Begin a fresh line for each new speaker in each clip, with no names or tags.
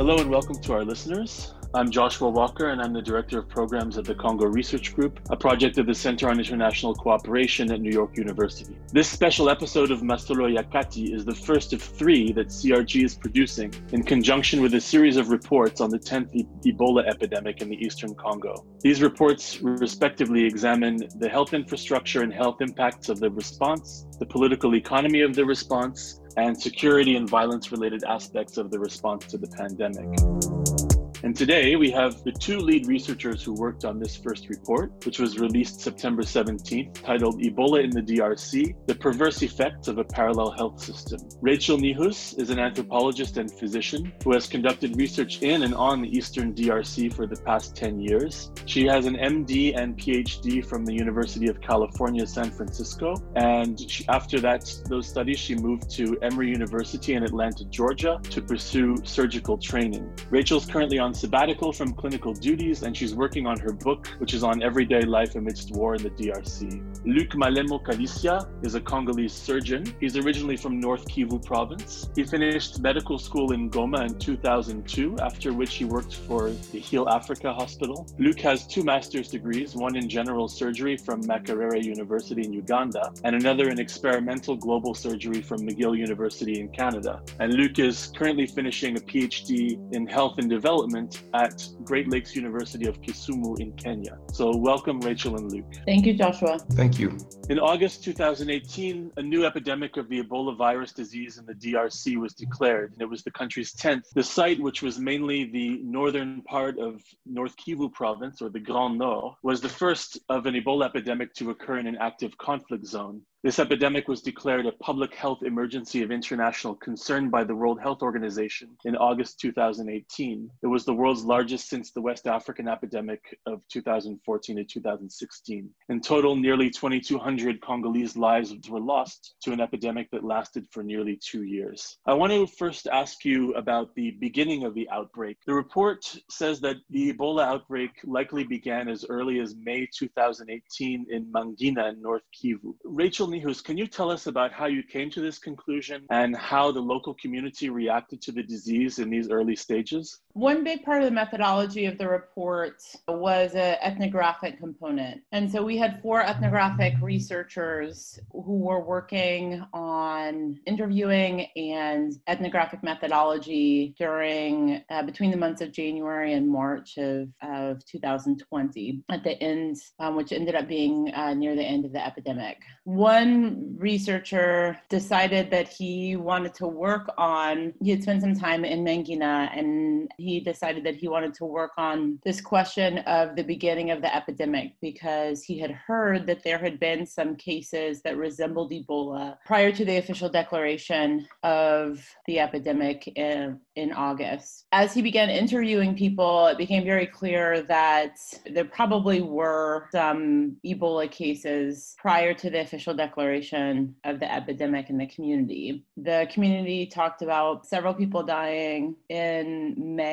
Hello and welcome to our listeners. I'm Joshua Walker, and I'm the Director of Programs at the Congo Research Group, a project of the Center on International Cooperation at New York University. This special episode of Masolo ya Kati is the first of three that CRG is producing in conjunction with a series of reports on the 10th Ebola epidemic in the eastern Congo. These reports respectively examine the health infrastructure and health impacts of the response, the political economy of the response, and security and violence related aspects of the response to the pandemic. And today we have the two lead researchers who worked on this first report, which was released September 17th, titled Ebola in the DRC The Perverse Effects of a Parallel Health System. Rachel Niehuus is an anthropologist and physician who has conducted research in and on the Eastern DRC for the past 10 years. She has an MD and PhD from the University of California, San Francisco. And she, after that, those studies, she moved to Emory University in Atlanta, Georgia to pursue surgical training. Rachel's currently on on sabbatical from clinical duties and she's working on her book, which is on everyday life amidst war in the DRC. Luc Malemo Kalisya is a Congolese surgeon. He's originally from North Kivu province. He finished medical school in Goma in 2002, after which he worked for the Heal Africa Hospital. Luc has two master's degrees, one in general surgery from Makerere University in Uganda, and another in experimental global surgery from McGill University in Canada. And Luc is currently finishing a PhD in health and development at Great Lakes University of Kisumu in Kenya. So, welcome, Rachel and Luc.
Thank you, Joshua.
Thank you.
In August 2018, a new epidemic of the Ebola virus disease in the DRC was declared, and it was the country's 10th. The site, which was mainly the northern part of North Kivu province, or the Grand Nord, was the first of an Ebola epidemic to occur in an active conflict zone. This epidemic was declared a public health emergency of international concern by the World Health Organization in August 2018. It was the world's largest since the West African epidemic of 2014 to 2016. In total, nearly 2,200 Congolese lives were lost to an epidemic that lasted for nearly two years. I want to first ask you about the beginning of the outbreak. The report says that the Ebola outbreak likely began as early as May 2018 in Mangina in North Kivu. Rachel Niehuus, can you tell us about how you came to this conclusion and how the local community reacted to the disease in these early stages?
One big part of the methodology of the report was an ethnographic component. And so we had four ethnographic researchers who were working on interviewing and ethnographic methodology during uh, between the months of January and March of, of 2020 at the end, um, which ended up being uh, near the end of the epidemic. One researcher decided that he wanted to work on, he had spent some time in Mangina and he decided that he wanted to work on this question of the beginning of the epidemic because he had heard that there had been some cases that resembled Ebola prior to the official declaration of the epidemic in, in August. As he began interviewing people, it became very clear that there probably were some Ebola cases prior to the official declaration of the epidemic in the community. The community talked about several people dying in May,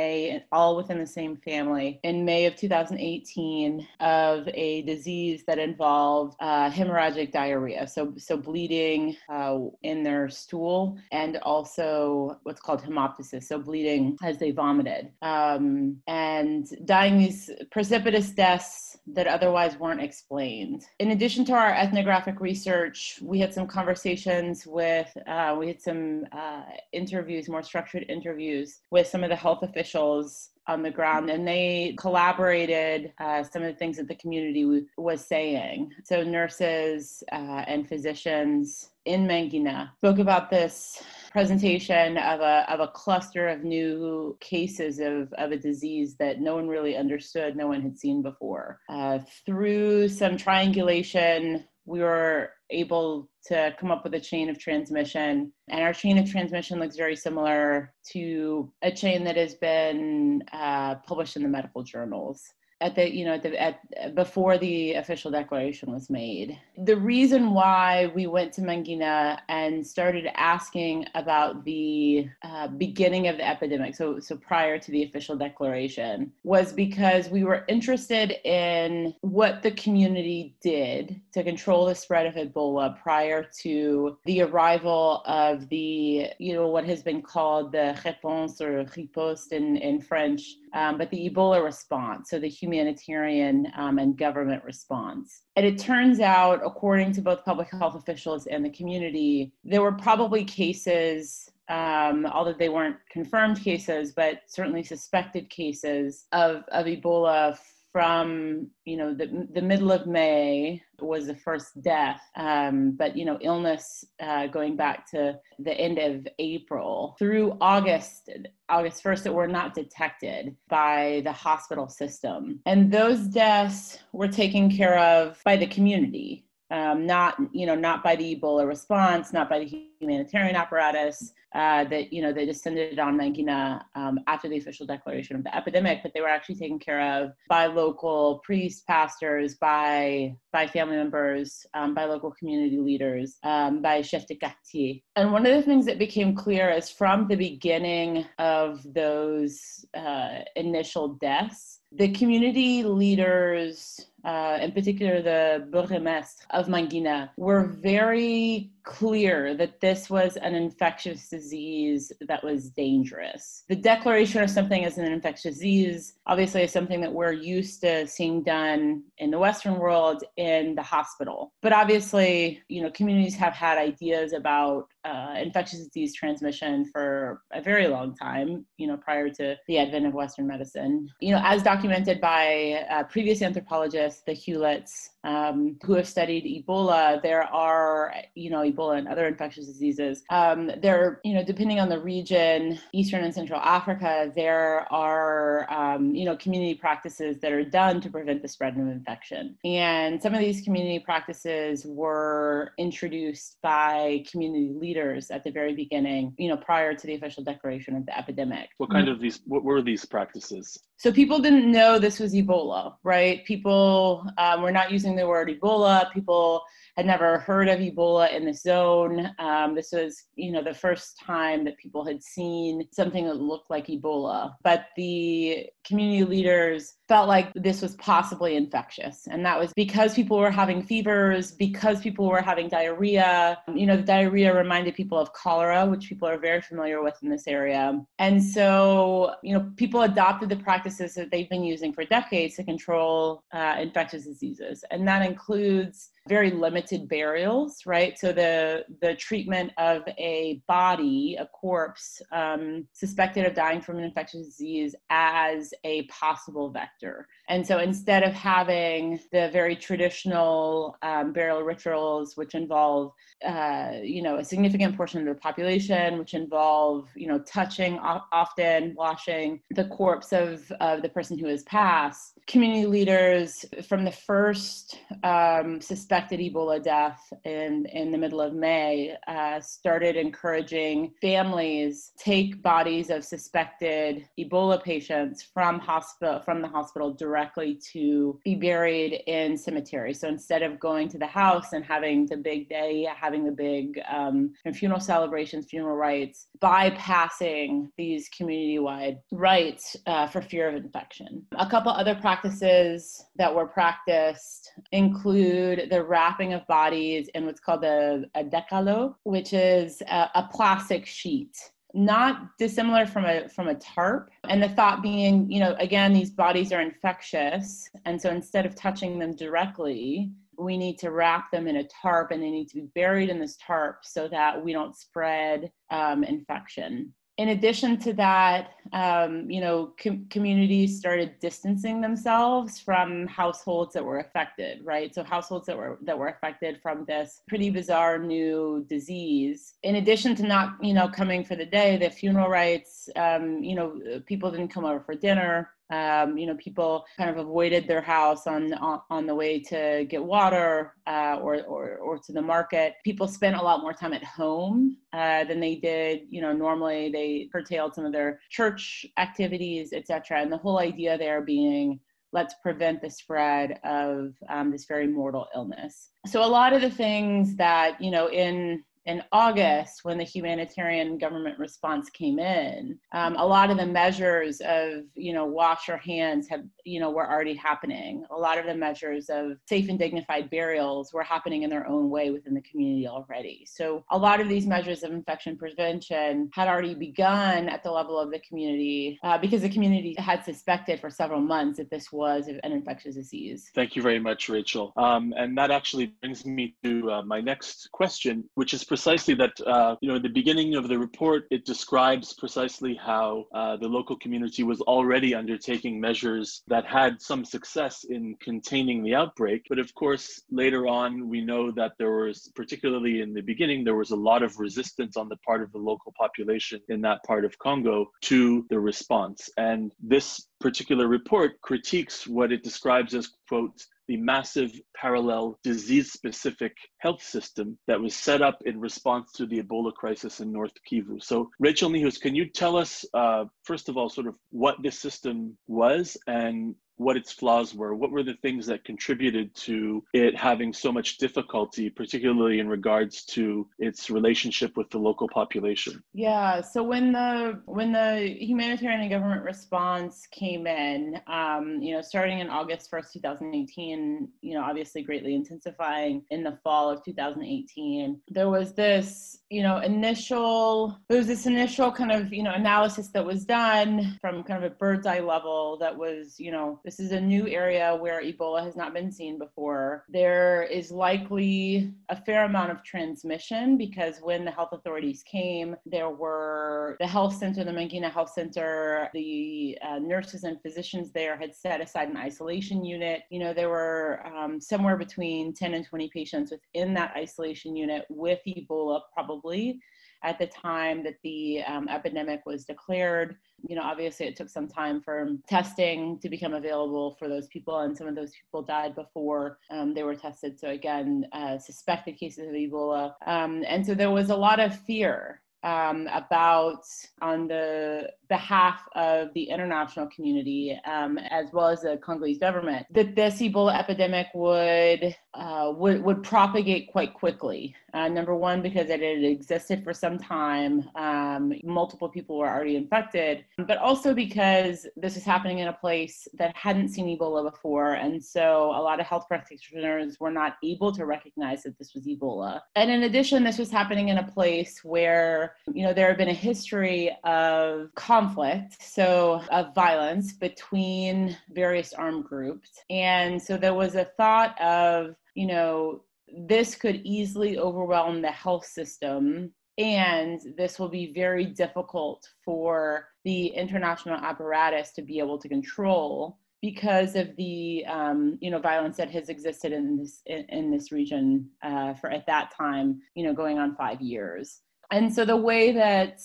all within the same family, in May of 2018 of a disease that involved uh, hemorrhagic diarrhea, so so bleeding uh, in their stool, and also what's called hemoptysis, so bleeding as they vomited, um, and dying these precipitous deaths that otherwise weren't explained. In addition to our ethnographic research we had some conversations with, uh, we had some uh, interviews, more structured interviews with some of the health officials on the ground and they collaborated uh, some of the things that the community w- was saying. So, nurses uh, and physicians in Mangina spoke about this presentation of a, of a cluster of new cases of, of a disease that no one really understood, no one had seen before. Uh, through some triangulation we were able to come up with a chain of transmission. And our chain of transmission looks very similar to a chain that has been uh, published in the medical journals. At the you know at the at before the official declaration was made. The reason why we went to mangina and started asking about the uh, beginning of the epidemic so so prior to the official declaration was because we were interested in what the community did to control the spread of ebola prior to the arrival of the you know what has been called the réponse or riposte in in french um, but the Ebola response, so the humanitarian um, and government response. And it turns out, according to both public health officials and the community, there were probably cases um, although they weren't confirmed cases, but certainly suspected cases of, of Ebola from you know the, the middle of may was the first death. Um, but you know illness uh, going back to the end of april through august august 1st that were not detected by the hospital system. And those deaths were taken care of by the community um, not you know not by the Ebola response, not by the humanitarian apparatus uh, that you know they descended on Mangina um, after the official declaration of the epidemic, but they were actually taken care of by local priests, pastors, by by family members, um, by local community leaders, um, by chef de quartier. And one of the things that became clear is from the beginning of those uh, initial deaths, the community leaders uh, in particular the bourgmestre of Mangina, were very clear that this was an infectious disease that was dangerous. The declaration of something as an infectious disease obviously is something that we're used to seeing done in the Western world in the hospital. But obviously, you know, communities have had ideas about uh, infectious disease transmission for a very long time, you know, prior to the advent of Western medicine. You know, as documented by uh, previous anthropologists, the Hewletts, um, who have studied Ebola, there are, you know, Ebola and other infectious diseases. Um, there, you know, depending on the region, Eastern and Central Africa, there are, um, you know, community practices that are done to prevent the spread of infection. And some of these community practices were introduced by community leaders at the very beginning, you know, prior to the official declaration of the epidemic.
What kind of these, what were these practices?
So people didn't know this was Ebola, right? People um, were not using the word Ebola. People had never heard of Ebola in the zone. Um, this was, you know, the first time that people had seen something that looked like Ebola. But the community leaders felt like this was possibly infectious. And that was because people were having fevers, because people were having diarrhea. You know, the diarrhea reminded people of cholera, which people are very familiar with in this area. And so, you know, people adopted the practices that they've been using for decades to control uh, infectious diseases. And that includes very limited burials, right? So the the treatment of a body, a corpse, um, suspected of dying from an infectious disease as a possible vector. And so instead of having the very traditional um, burial rituals, which involve, uh, you know, a significant portion of the population, which involve, you know, touching often, washing the corpse of, of the person who has passed, community leaders from the first um, suspected Ebola death in, in the middle of May uh, started encouraging families take bodies of suspected Ebola patients from hospital from the hospital directly to be buried in cemeteries. So instead of going to the house and having the big day, having the big um, funeral celebrations, funeral rites, bypassing these community-wide rites uh, for fear of infection. A couple other practices that were practiced include the wrapping of bodies in what's called a, a decalo, which is a, a plastic sheet not dissimilar from a from a tarp. And the thought being you know again these bodies are infectious. And so instead of touching them directly we need to wrap them in a tarp and they need to be buried in this tarp so that we don't spread um, infection in addition to that, um, you know, com- communities started distancing themselves from households that were affected, right? So households that were that were affected from this pretty bizarre new disease. In addition to not, you know, coming for the day, the funeral rites, um, you know, people didn't come over for dinner. Um, you know, people kind of avoided their house on on, the way to get water uh, or, or or to the market. People spent a lot more time at home uh, than they did. You know, normally they curtailed some of their church activities, etc. And the whole idea there being let's prevent the spread of um, this very mortal illness. So a lot of the things that you know in in August, when the humanitarian government response came in, um, a lot of the measures of, you know, wash your hands have, you know, were already happening. A lot of the measures of safe and dignified burials were happening in their own way within the community already. So a lot of these measures of infection prevention had already begun at the level of the community uh, because the community had suspected for several months that this was an infectious disease.
Thank you very much, Rachel. Um, and that actually brings me to uh, my next question, which is precisely that, uh, you know, in the beginning of the report, it describes precisely how uh, the local community was already undertaking measures that had some success in containing the outbreak. But of course, later on, we know that there was, particularly in the beginning, there was a lot of resistance on the part of the local population in that part of Congo to the response. And this particular report critiques what it describes as, quote, the massive parallel disease specific health system that was set up in response to the Ebola crisis in North Kivu. So, Rachel Niehuus, can you tell us, uh, first of all, sort of what this system was and what its flaws were. What were the things that contributed to it having so much difficulty, particularly in regards to its relationship with the local population?
Yeah. So when the when the humanitarian and government response came in, um, you know, starting in August first, two thousand eighteen, you know, obviously greatly intensifying in the fall of two thousand eighteen, there was this, you know, initial there was this initial kind of you know analysis that was done from kind of a bird's eye level that was you know this is a new area where Ebola has not been seen before. There is likely a fair amount of transmission because when the health authorities came, there were the health center, the Mangina Health Center, the uh, nurses and physicians there had set aside an isolation unit. You know, there were um, somewhere between 10 and 20 patients within that isolation unit with Ebola, probably at the time that the um, epidemic was declared. You know, obviously it took some time for testing to become available for those people, and some of those people died before um, they were tested. So, again, uh, suspected cases of Ebola. Um, and so there was a lot of fear um, about on the behalf of the international community um, as well as the Congolese government that this Ebola epidemic would uh, would, would propagate quite quickly. Uh, number one, because it had existed for some time, um, multiple people were already infected, but also because this was happening in a place that hadn't seen Ebola before. And so a lot of health practitioners were not able to recognize that this was Ebola. And in addition, this was happening in a place where, you know, there have been a history of conflict, so of violence between various armed groups. And so there was a thought of, you know, this could easily overwhelm the health system and this will be very difficult for the international apparatus to be able to control because of the um, you know violence that has existed in this in, in this region uh, for at that time you know going on five years and so the way that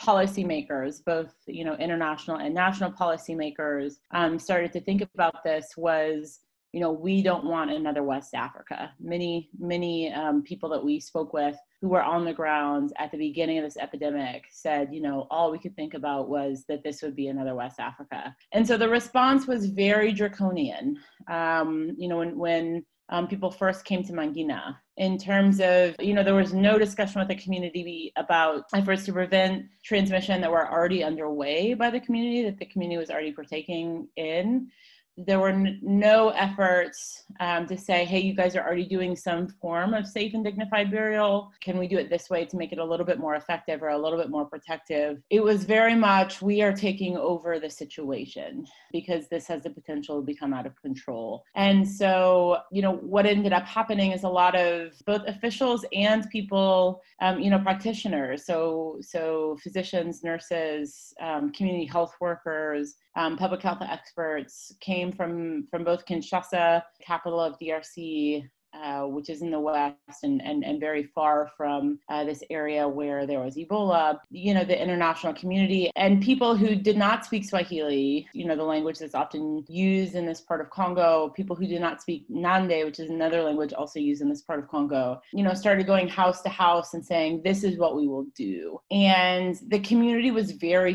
policymakers, both you know international and national policymakers, um, started to think about this was you know, we don't want another West Africa. Many, many um, people that we spoke with who were on the ground at the beginning of this epidemic said, you know, all we could think about was that this would be another West Africa. And so the response was very draconian. Um, you know, when, when um, people first came to Mangina in terms of, you know, there was no discussion with the community about efforts to prevent transmission that were already underway by the community, that the community was already partaking in there were n- no efforts um, to say, hey, you guys are already doing some form of safe and dignified burial. Can we do it this way to make it a little bit more effective or a little bit more protective? It was very much, we are taking over the situation because this has the potential to become out of control. And so, you know, what ended up happening is a lot of both officials and people, um, you know, practitioners. So, so physicians, nurses, um, community health workers, um, public health experts came from from both Kinshasa, capital of DRC, uh, which is in the west and, and, and very far from uh, this area where there was Ebola, you know, the international community and people who did not speak Swahili, you know, the language that's often used in this part of Congo, people who did not speak Nande, which is another language also used in this part of Congo, you know, started going house to house and saying, this is what we will do. And the community was very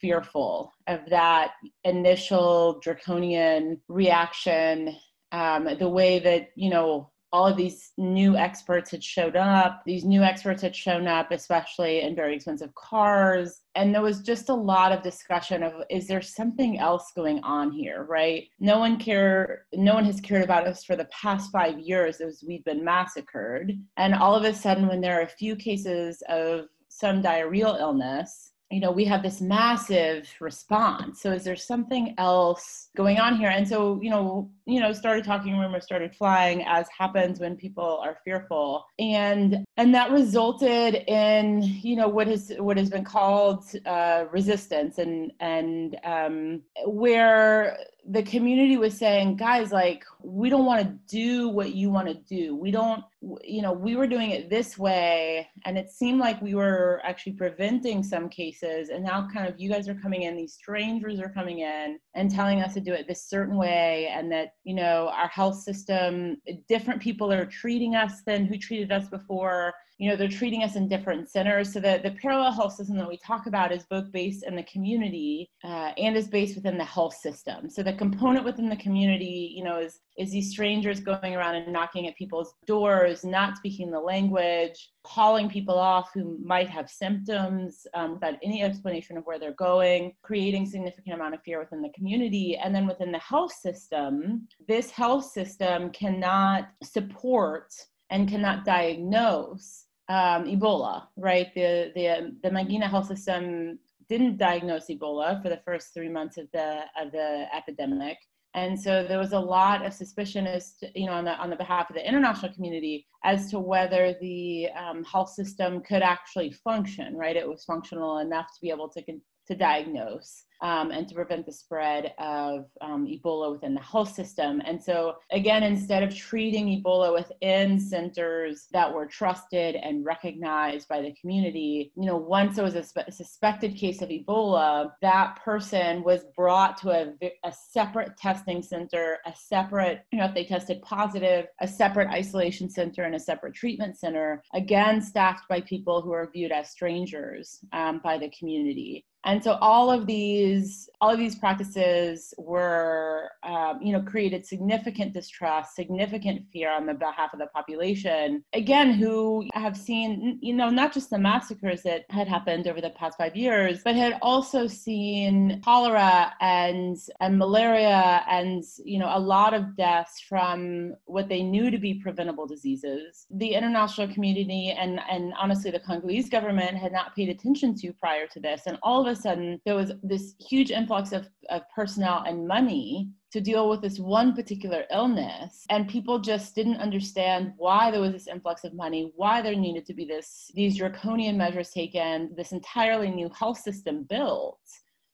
fearful of that initial draconian reaction um, the way that you know all of these new experts had showed up. These new experts had shown up, especially in very expensive cars. And there was just a lot of discussion of is there something else going on here, right? No one care no one has cared about us for the past five years as we've been massacred. And all of a sudden when there are a few cases of some diarrheal illness, you know we have this massive response. So is there something else going on here? And so you know you know started talking rumors started flying as happens when people are fearful. And and that resulted in you know what has what has been called uh, resistance and and um, where the community was saying guys like we don't want to do what you want to do. We don't you know we were doing it this way and it seemed like we were actually preventing some cases and now kind of you guys are coming in these strangers are coming in and telling us to do it this certain way and that you know our health system different people are treating us than who treated us before you know they're treating us in different centers. So that the parallel health system that we talk about is both based in the community uh, and is based within the health system. So the component within the community you know is is these strangers going around and knocking at people's doors not speaking the language calling people off who might have symptoms um, without any explanation of where they're going creating significant amount of fear within the community. And then within the health system this health system cannot support and cannot diagnose um, Ebola, right? The, the, the Mangina health system didn't diagnose Ebola for the first three months of the, of the epidemic. And so there was a lot of suspicion as to, you know, on the, on the behalf of the international community as to whether the um, health system could actually function, right? It was functional enough to be able to, to diagnose um, and to prevent the spread of um, Ebola within the health system. And so, again, instead of treating Ebola within centers that were trusted and recognized by the community, you know, once there was a, spe- suspected case of Ebola, that person was brought to a, a separate testing center, a separate, you know, if they tested positive, a separate isolation center and a separate treatment center, again, staffed by people who are viewed as strangers um, by the community. And so all of these, all of these practices were, um, you know, created significant distrust, significant fear on the behalf of the population. Again, who have seen, you know, not just the massacres that had happened over the past five years, but had also seen cholera and and malaria and you know a lot of deaths from what they knew to be preventable diseases. The international community and and honestly the Congolese government had not paid attention to prior to this, and all of a sudden there was this huge influx of, of personnel and money to deal with this one particular illness and people just didn't understand why there was this influx of money why there needed to be this these draconian measures taken this entirely new health system built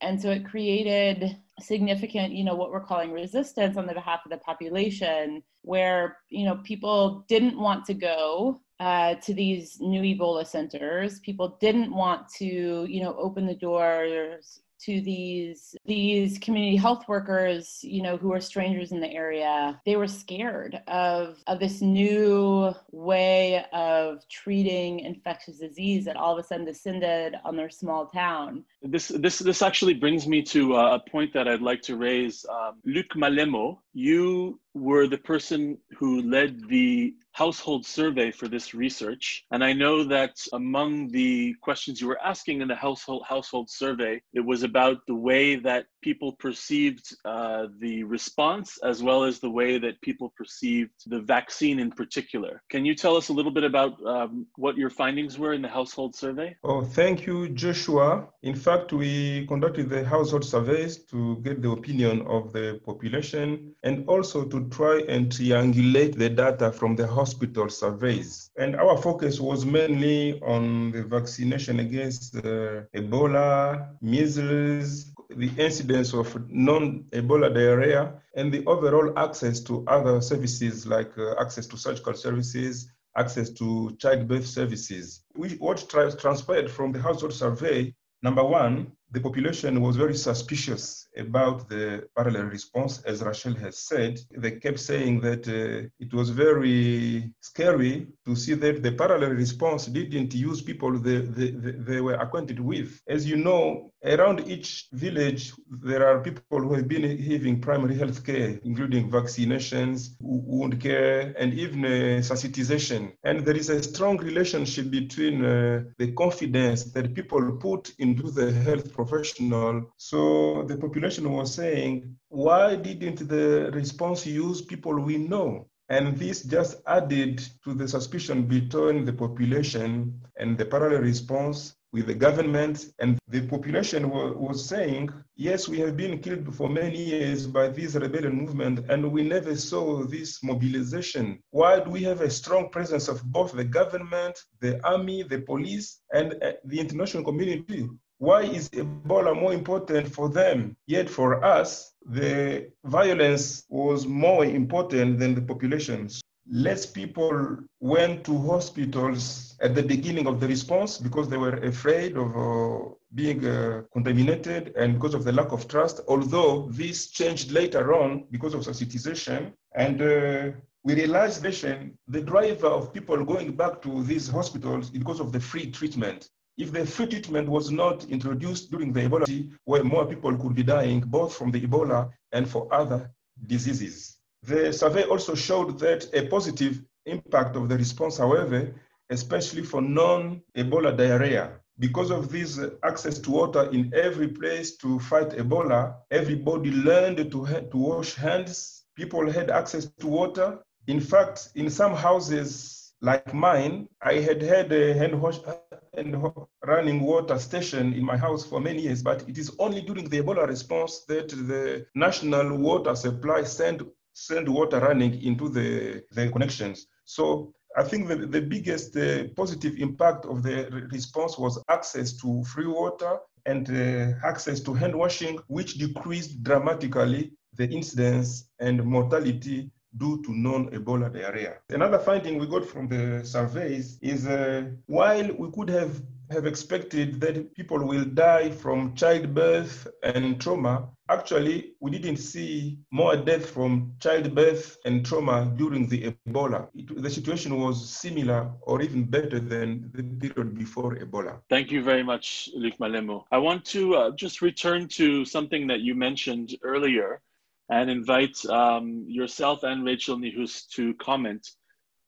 and so it created significant you know what we're calling resistance on the behalf of the population where you know people didn't want to go uh, to these new Ebola centers. People didn't want to, you know, open the doors to these these community health workers you know who are strangers in the area. They were scared of of this new way of treating infectious disease that all of a sudden descended on their small town.
This this this actually brings me to a point that i'd like to raise. Um, luc malemo you were the person who led the household survey for this research. And I know that among the questions you were asking in the household household survey, it was about the way that people perceived uh, the response as well as the way that people perceived the vaccine in particular. Can you tell us a little bit about um, what your findings were in the household survey?
Oh, thank you, Joshua. In fact, we conducted the household surveys to get the opinion of the population and also to try and triangulate the data from the hospital surveys. And our focus was mainly on the vaccination against uh, Ebola, measles, the incidence of non-Ebola diarrhea, and the overall access to other services like uh, access to surgical services, access to childbirth services. We, what transpired from the household survey, number one, the population was very suspicious about the parallel response, as Rachel has said. They kept saying that uh, it was very scary to see that the parallel response didn't use people they, they, they were acquainted with. As you know, around each village, there are people who have been having primary health care, including vaccinations, wound care, and even uh, sensitization. And there is a strong relationship between uh, the confidence that people put into the health professional. So the population was saying, why didn't the response use people we know? And this just added to the suspicion between the population and the parallel response with the government. And the population was saying, yes, we have been killed for many years by this rebellion movement, and we never saw this mobilization. Why do we have a strong presence of both the government, the army, the police, and uh, the international community? Why is Ebola more important for them? Yet for us, the violence was more important than the populations. Less people went to hospitals at the beginning of the response because they were afraid of uh, being uh, contaminated and because of the lack of trust, although this changed later on because of sensitization. And uh, we realized the driver of people going back to these hospitals is because of the free treatment if the free treatment was not introduced during the Ebola, where more people could be dying both from the Ebola and for other diseases. The survey also showed that a positive impact of the response, however, especially for non-Ebola diarrhea. Because of this access to water in every place to fight Ebola, everybody learned to, to wash hands. People had access to water. In fact, in some houses like mine, I had had a hand wash, and running water station in my house for many years, but it is only during the Ebola response that the national water supply sent, send water running into the, the connections. So I think the, the biggest uh, positive impact of the response was access to free water and uh, access to hand washing, which decreased dramatically the incidence and mortality due to non-Ebola diarrhea. Another finding we got from the surveys is uh, while we could have have expected that people will die from childbirth and trauma, actually, we didn't see more death from childbirth and trauma during the Ebola. It, the situation was similar or even better than the period before Ebola.
Thank you very much, Luc Malemo. I want to uh, just return to something that you mentioned earlier and invite um, yourself and Rachel Niehuus to comment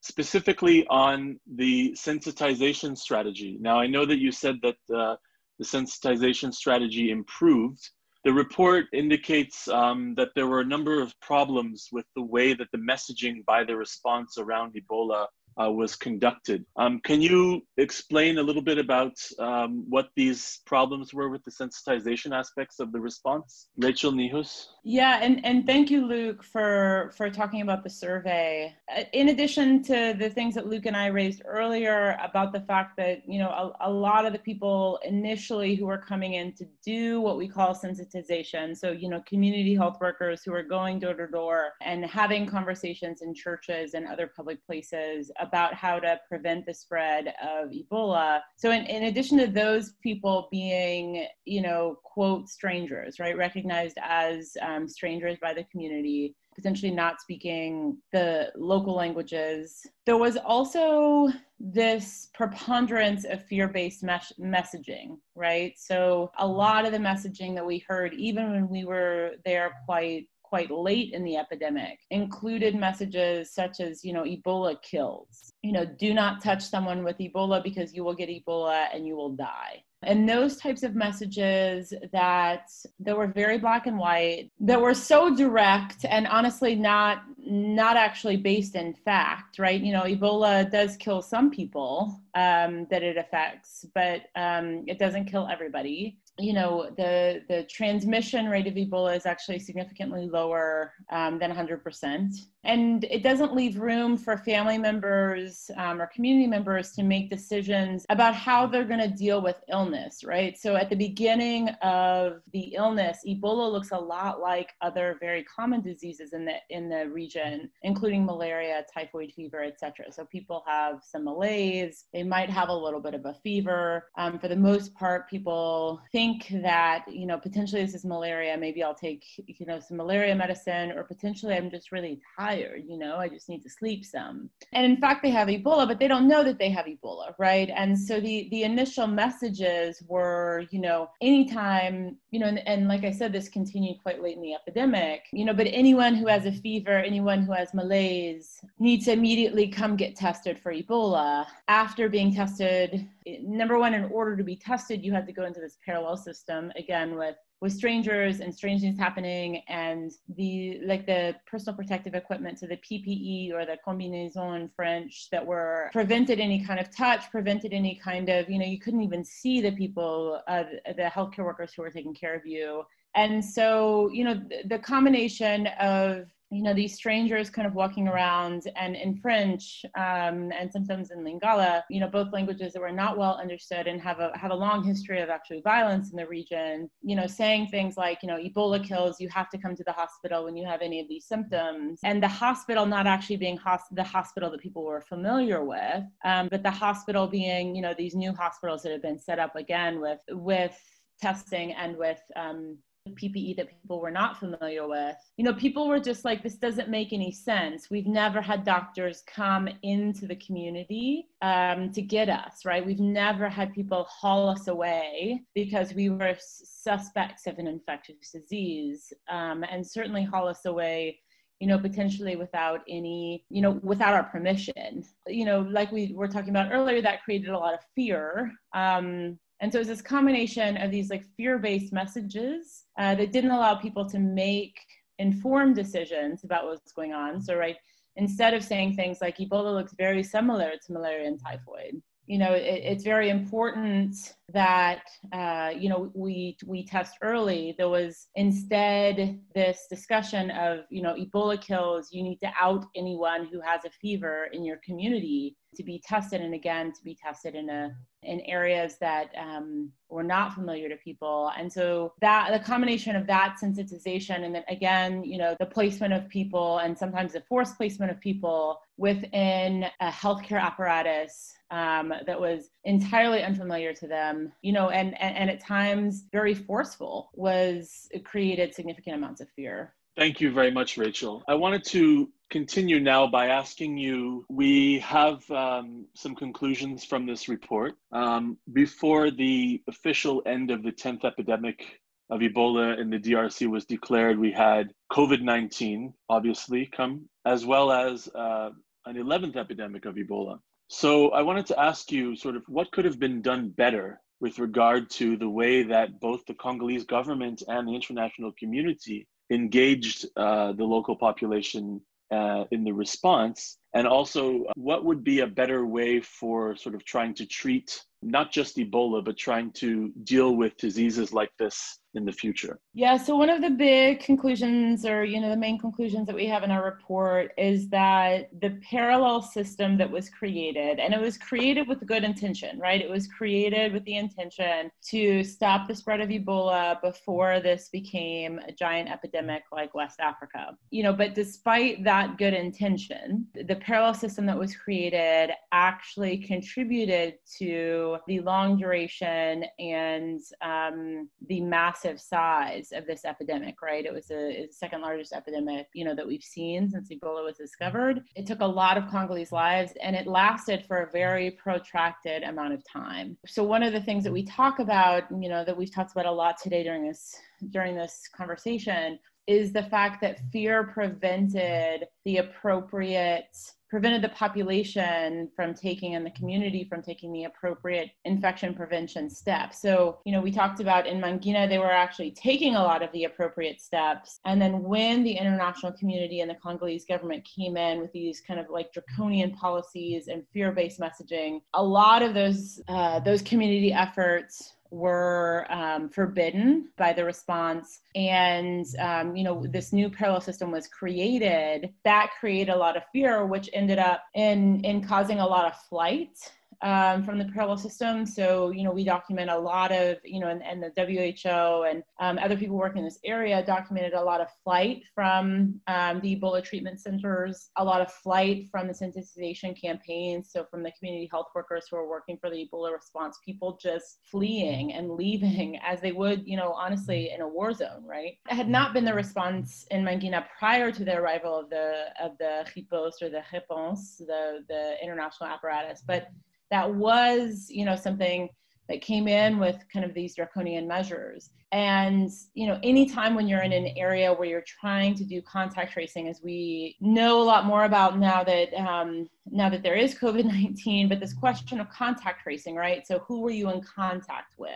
specifically on the sensitization strategy. Now, I know that you said that uh, the sensitization strategy improved. The report indicates um, that there were a number of problems with the way that the messaging by the response around Ebola uh, was conducted. Um, can you explain a little bit about um, what these problems were with the sensitization aspects of the response? Rachel Niehuus?
Yeah, and, and thank you, Luc, for, for talking about the survey. Uh, in addition to the things that Luc and I raised earlier about the fact that, you know, a, a lot of the people initially who were coming in to do what we call sensitization, so, you know, community health workers who are going door to door and having conversations in churches and other public places about how to prevent the spread of Ebola. So, in, in addition to those people being, you know, quote, strangers, right, recognized as um, strangers by the community, potentially not speaking the local languages. There was also this preponderance of fear based mes- messaging, right? So, a lot of the messaging that we heard, even when we were there quite quite late in the epidemic included messages such as, you know, Ebola kills. You know, do not touch someone with Ebola because you will get Ebola and you will die. And those types of messages that that were very black and white that were so direct and honestly not not actually based in fact right? You know ebola does kill some people um, that it affects but um, it doesn't kill everybody you know the the transmission rate of ebola is actually significantly lower um, than 100% and it doesn't leave room for family members um, or community members to make decisions about how they're going to deal with illness right? So at the beginning of the illness, Ebola looks a lot like other very common diseases in the in the region, including malaria, typhoid fever, etc. So people have some malaise, they might have a little bit of a fever. Um, for the most part, people think that you know potentially this is malaria. Maybe I'll take you know some malaria medicine, or potentially I'm just really tired. You know, I just need to sleep some. And in fact, they have Ebola, but they don't know that they have Ebola, right? And so the the initial messages were, you know, anytime, you know, and, and like I said, this continued quite late in the epidemic, you know, but anyone who has a fever, anyone who has malaise needs to immediately come get tested for Ebola. After being tested, number one, in order to be tested, you had to go into this parallel system again with with strangers and strange things happening and the like the personal protective equipment. So the ppe or the combinaison in french that were prevented any kind of touch prevented any kind of you know you couldn't even see the people uh, the healthcare workers who were taking care of you. And so you know the, the combination of you know these strangers kind of walking around and in french um, and sometimes in lingala you know both languages that were not well understood and have a have a long history of actually violence in the region you know saying things like you know ebola kills you have to come to the hospital when you have any of these symptoms. And the hospital not actually being hos- the hospital that people were familiar with um, but the hospital being you know these new hospitals that have been set up again with with testing and with um, PPE that people were not familiar with. You know, people were just like, this doesn't make any sense. We've never had doctors come into the community um, to get us, right? We've never had people haul us away because we were suspects of an infectious disease um, and certainly haul us away you know, potentially without any, you know, without our permission. You know, like we were talking about earlier, that created a lot of fear. Um, and so it's this combination of these like fear-based messages uh, that didn't allow people to make informed decisions about what's going on. So right, instead of saying things like Ebola looks very similar to malaria and typhoid, you know, it, it's very important that uh, you know we we test early. There was instead this discussion of you know Ebola kills. You need to out anyone who has a fever in your community to be tested, and again to be tested in a in areas that um, were not familiar to people. And so that the combination of that sensitization and then again, you know, the placement of people and sometimes the forced placement of people within a healthcare apparatus um, that was entirely unfamiliar to them, you know, and, and, and at times very forceful was created significant amounts of fear.
Thank you very much, Rachel. I wanted to continue now by asking you we have um, some conclusions from this report. Um, before the official end of the 10th epidemic of Ebola in the DRC was declared, we had COVID 19, obviously, come, as well as uh, an 11th epidemic of Ebola. So I wanted to ask you sort of what could have been done better with regard to the way that both the Congolese government and the international community engaged uh, the local population uh, in the response? And also, what would be a better way for sort of trying to treat not just Ebola, but trying to deal with diseases like this in the future?
Yeah, so one of the big conclusions, or you know, the main conclusions that we have in our report is that the parallel system that was created, and it was created with good intention, right? It was created with the intention to stop the spread of Ebola before this became a giant epidemic like West Africa. You know, but despite that good intention, the parallel system that was created actually contributed to the long duration and um, the massive size of this epidemic, right? It was the second largest epidemic, you know, that we've seen since Ebola was discovered. It took a lot of Congolese lives and it lasted for a very protracted amount of time. So one of the things that we talk about, you know, that we've talked about a lot today during this during this conversation is the fact that fear prevented the appropriate prevented the population from taking and the community from taking the appropriate infection prevention steps. So, you know, we talked about in Mangina, they were actually taking a lot of the appropriate steps. And then when the international community and the Congolese government came in with these kind of like draconian policies and fear-based messaging, a lot of those uh, those community efforts were um, forbidden by the response. And um, you know this new parallel system was created that created a lot of fear which ended up in in causing a lot of flight um, from the parallel system. So, you know, we document a lot of, you know, and, and the WHO and um, other people working in this area documented a lot of flight from um, the Ebola treatment centers, a lot of flight from the sensitization campaigns. So, from the community health workers who are working for the Ebola response, people just fleeing and leaving as they would, you know, honestly, in a war zone, right? It had not been the response in Mangina prior to the arrival of the of the riposte or the réponse, the the international apparatus, but that was, you know, something that came in with kind of these draconian measures. And, you know, anytime when you're in an area where you're trying to do contact tracing, as we know a lot more about now that um, now that there is COVID-19, but this question of contact tracing, right? So who were you in contact with?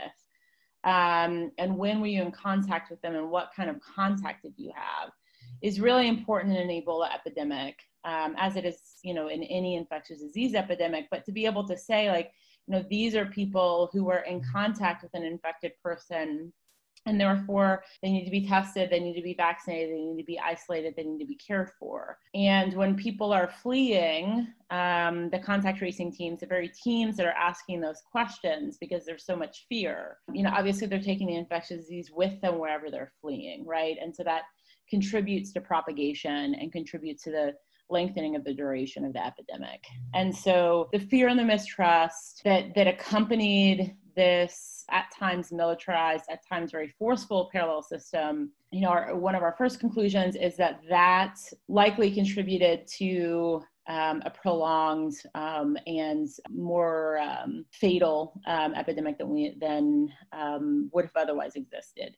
Um, and when were you in contact with them and what kind of contact did you have is really important in an Ebola epidemic, um, as it is, you know, in any infectious disease epidemic. But to be able to say, like, you know, these are people who were in contact with an infected person and therefore they need to be tested they need to be vaccinated they need to be isolated they need to be cared for and when people are fleeing um, the contact tracing teams the very teams that are asking those questions because there's so much fear you know obviously they're taking the infectious disease with them wherever they're fleeing right and so that contributes to propagation and contributes to the lengthening of the duration of the epidemic. And so the fear and the mistrust that, that accompanied this at times militarized, at times very forceful parallel system, you know, our, one of our first conclusions is that that likely contributed to um, a prolonged um, and more um, fatal um, epidemic than we than um, would have otherwise existed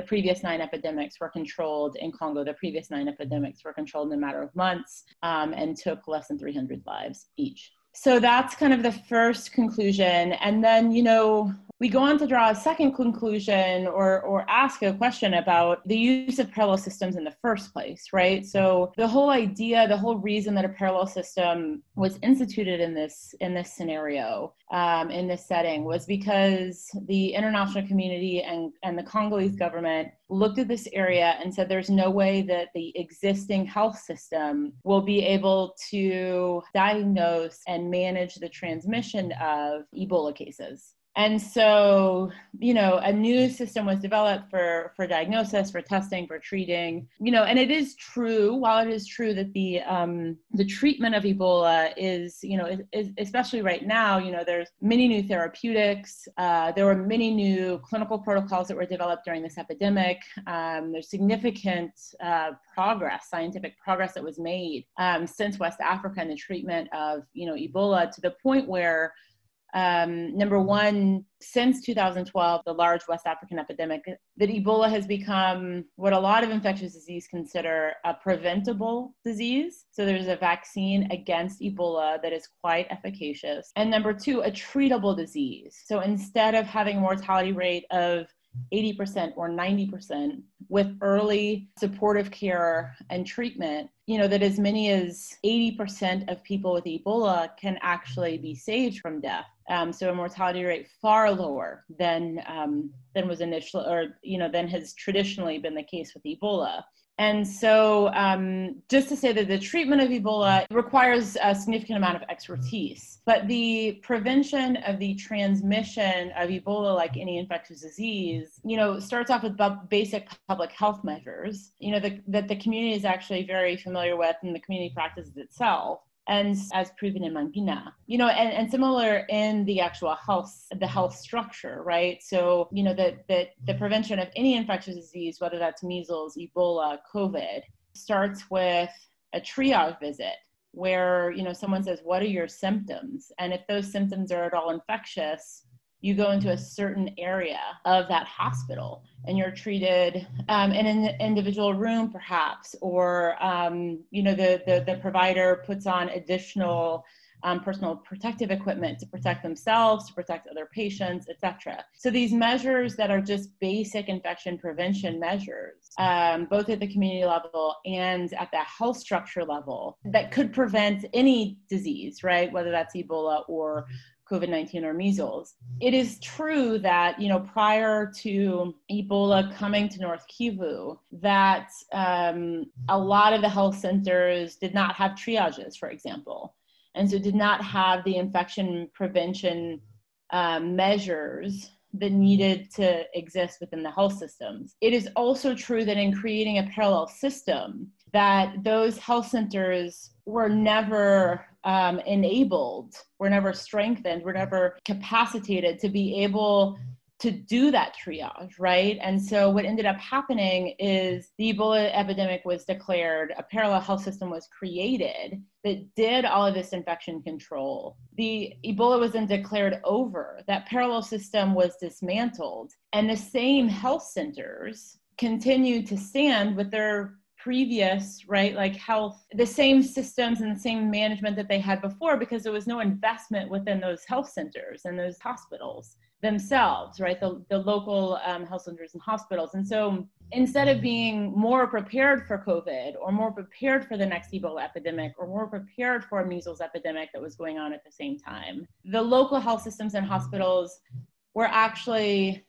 the previous nine epidemics were controlled in Congo. The previous nine epidemics were controlled in a matter of months um, and took less than 300 lives each. So that's kind of the first conclusion. And then, you know, we go on to draw a second conclusion or, or ask a question about the use of parallel systems in the first place, right? So the whole idea, the whole reason that a parallel system was instituted in this in this scenario, um, in this setting, was because the international community and, and the Congolese government looked at this area and said there's no way that the existing health system will be able to diagnose and manage the transmission of Ebola cases and so you know a new system was developed for for diagnosis for testing for treating you know and it is true while it is true that the um the treatment of ebola is you know is, is especially right now you know there's many new therapeutics uh, there were many new clinical protocols that were developed during this epidemic. Um, there's significant uh, progress scientific progress that was made um, since west africa in the treatment of you know ebola to the point where um, number one, since 2012, the large West African epidemic, that Ebola has become what a lot of infectious disease consider a preventable disease. So there's a vaccine against Ebola that is quite efficacious. And number two, a treatable disease. So instead of having a mortality rate of 80% or 90% with early supportive care and treatment, you know, that as many as 80% of people with Ebola can actually be saved from death. Um, so a mortality rate far lower than um, than was initially, or you know, than has traditionally been the case with Ebola. And so, um, just to say that the treatment of Ebola requires a significant amount of expertise, but the prevention of the transmission of Ebola, like any infectious disease, you know, starts off with basic public health measures, you know, the, that the community is actually very familiar with and the community practices itself and as proven in Mangina. You know, and, and similar in the actual health, the health structure, right? So, you know, that the, the prevention of any infectious disease, whether that's measles, Ebola, COVID, starts with a triage visit where, you know, someone says, what are your symptoms? And if those symptoms are at all infectious, you go into a certain area of that hospital and you're treated um, in an individual room perhaps or um, you know the, the, the provider puts on additional um, personal protective equipment to protect themselves to protect other patients etc so these measures that are just basic infection prevention measures um, both at the community level and at the health structure level that could prevent any disease right? Whether that's ebola or COVID 19 or measles. It is true that, you know, prior to Ebola coming to North Kivu, that um, a lot of the health centers did not have triages, for example. and so did not have the infection prevention um, measures that needed to exist within the health systems. It is also true that in creating a parallel system, that those health centers were never um, enabled, we're never strengthened, we're never capacitated to be able to do that triage, right? And so what ended up happening is the Ebola epidemic was declared, a parallel health system was created that did all of this infection control. The Ebola was then declared over. That parallel system was dismantled. And the same health centers continued to stand with their previous right like health the same systems and the same management that they had before because there was no investment within those health centers and those hospitals themselves, right? The, the local um, health centers and hospitals. And so instead of being more prepared for COVID or more prepared for the next Ebola epidemic or more prepared for a measles epidemic that was going on at the same time, the local health systems and hospitals were actually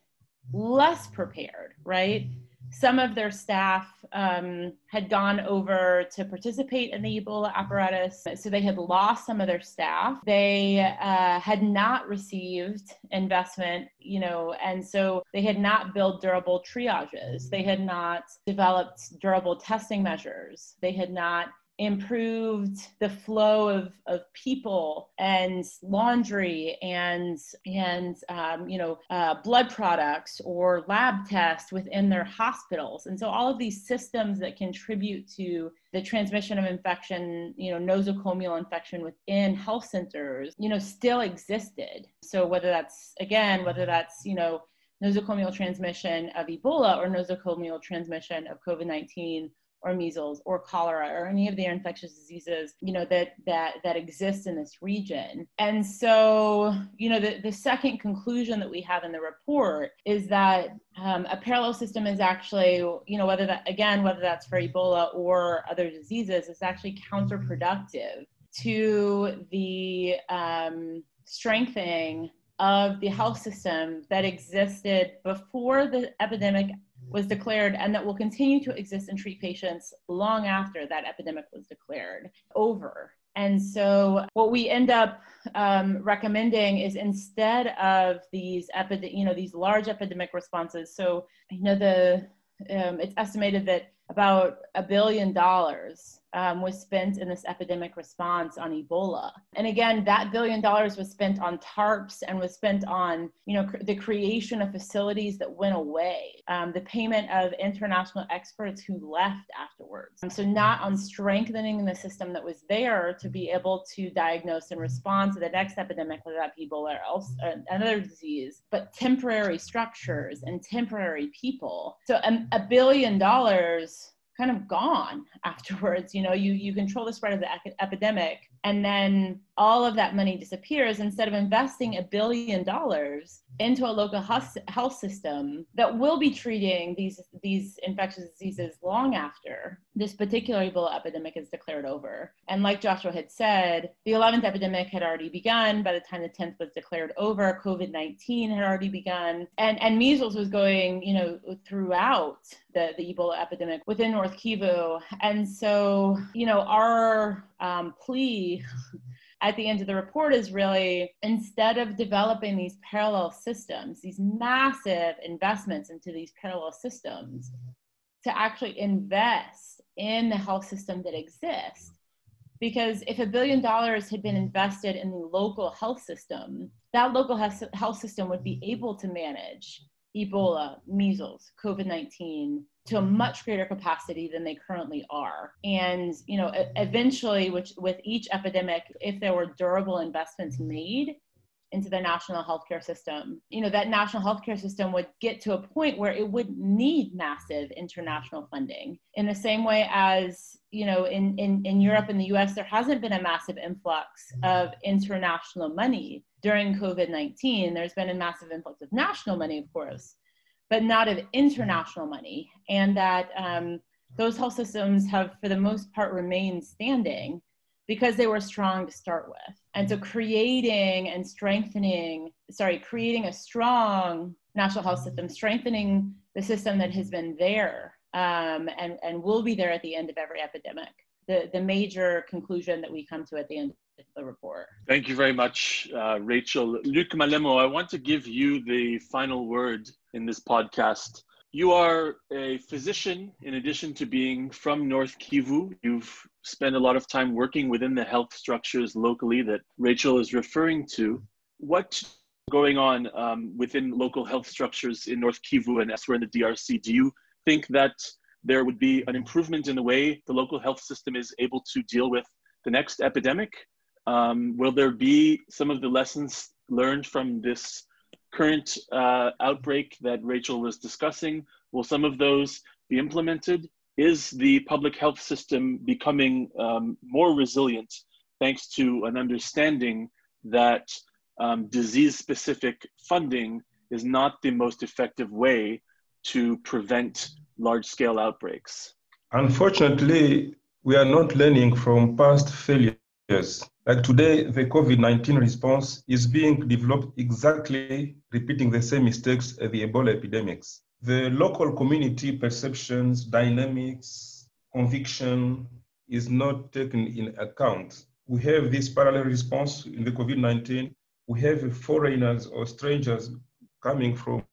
less prepared, right? Some of their staff um, had gone over to participate in the Ebola apparatus. So they had lost some of their staff. They uh, had not received investment, you know, and so they had not built durable triages. They had not developed durable testing measures. They had not improved the flow of, of people and laundry and and um, you know uh, blood products or lab tests within their hospitals. And so all of these systems that contribute to the transmission of infection you know nosocomial infection within health centers you know still existed. So whether that's again whether that's you know nosocomial transmission of ebola or nosocomial transmission of covid-19 or measles or cholera or any of the infectious diseases you know that that that exist in this region. And so you know the, the second conclusion that we have in the report is that um, a parallel system is actually you know whether that again whether that's for ebola or other diseases is actually counterproductive to the um, strengthening of the health system that existed before the epidemic was declared and that will continue to exist and treat patients long after that epidemic was declared over. And so, what we end up um, recommending is instead of these epidemic, you know, these large epidemic responses. So, you know, the um, it's estimated that about a billion dollars um, was spent in this epidemic response on Ebola. And again, that billion dollars was spent on TARPs and was spent on, you know, cr- the creation of facilities that went away, um, the payment of international experts who left afterwards. Um, so not on strengthening the system that was there to be able to diagnose and respond to the next epidemic, whether that be Ebola or else, uh, another disease, but temporary structures and temporary people. So a, a billion dollars kind of gone afterwards. You know, you, you control the spread of the epidemic, and then all of that money disappears instead of investing a billion dollars into a local health system that will be treating these these infectious diseases long after this particular Ebola epidemic is declared over. And like Joshua had said, the 11th epidemic had already begun by the time the 10th was declared over. COVID-19 had already begun, and and measles was going, you know, throughout the the Ebola epidemic within North Kivu. And so, you know, our um, plea at the end of the report is really instead of developing these parallel systems, these massive investments into these parallel systems, to actually invest in the health system that exists. Because if a billion dollars had been invested in the local health system, that local health system would be able to manage Ebola, measles, COVID 19, to a mm-hmm. much greater capacity than they currently are. And, you know, eventually, which with each epidemic, if there were durable investments made into the national healthcare system, you know, that national healthcare system would get to a point where it would need massive international funding. In the same way as, you know, in, in, in Europe and the US, there hasn't been a massive influx of international money during COVID 19. There's been a massive influx of national money, of course but not of international money, and that um, those health systems have, for the most part, remained standing because they were strong to start with. And so, creating and strengthening, sorry, creating a strong national health system, strengthening the system that has been there um, and, and will be there at the end of every epidemic. The, the major conclusion that we come to at the end of the report.
Thank you very much, uh, Rachel. Luc Malembe, I want to give you the final word in this podcast. You are a physician in addition to being from North Kivu. You've spent a lot of time working within the health structures locally that Rachel is referring to. What's going on um, within local health structures in North Kivu and elsewhere in the DRC? Do you think that there would be an improvement in the way the local health system is able to deal with the next epidemic? Um, will there be some of the lessons learned from this current uh, outbreak that Rachel was discussing? Will some of those be implemented? Is the public health system becoming um, more resilient thanks to an understanding that um, disease specific funding is not the most effective way to prevent large scale outbreaks?
Unfortunately, we are not learning from past failures. Like today, the COVID 19 response is being developed exactly repeating the same mistakes as the Ebola epidemics. The local community perceptions, dynamics, conviction is not taken in account. We have this parallel response in the COVID 19. We have foreigners or strangers coming from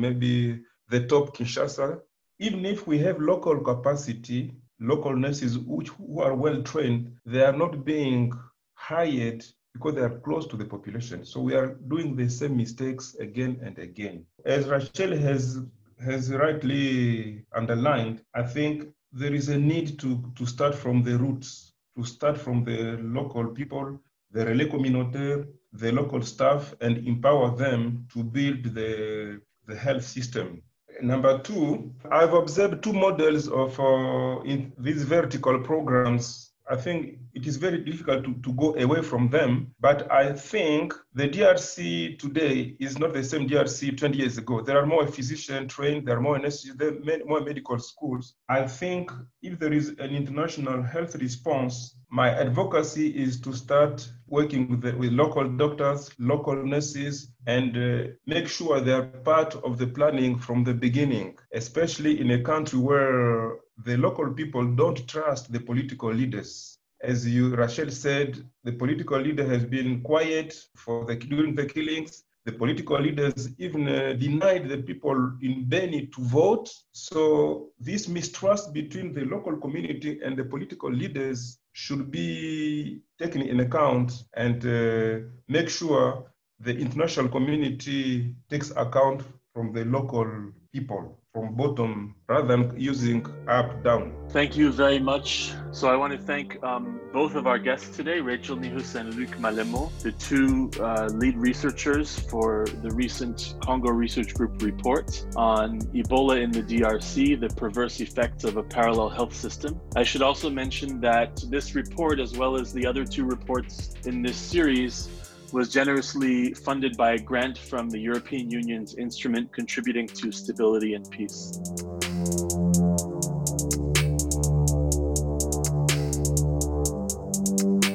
maybe the top Kinshasa. Even if we have local capacity, local nurses which, who are well trained, they are not being hired because they are close to the population. So we are doing the same mistakes again and again. As Rachel has has rightly underlined, I think there is a need to, to start from the roots, to start from the local people, the relais communautaire, the local staff, and empower them to build the, the health system. Number two, I've observed two models of uh, these vertical programs. I think it is very difficult to, to go away from them, but I think the DRC today is not the same DRC 20 years ago. There are more physicians trained, there are more nurses, there are more medical schools. I think if there is an international health response, my advocacy is to start working with, the, with local doctors, local nurses, and uh, make sure they are part of the planning from the beginning, especially in a country where the local people don't trust the political leaders. As you, Rachel said, the political leader has been quiet for the, during the killings. The political leaders even uh, denied the people in Beni to vote. So this mistrust between the local community and the political leaders should be taken in account and uh, make sure the international community takes account from the local people from bottom rather than using up down.
Thank you very much. So I want to thank um, both of our guests today, Rachel Niehuus and Luc Malembe, the two uh, lead researchers for the recent Congo Research Group report on Ebola in the DRC, the perverse effects of a parallel health system. I should also mention that this report, as well as the other two reports in this series, was generously funded by a grant from the European Union's instrument contributing to stability and peace.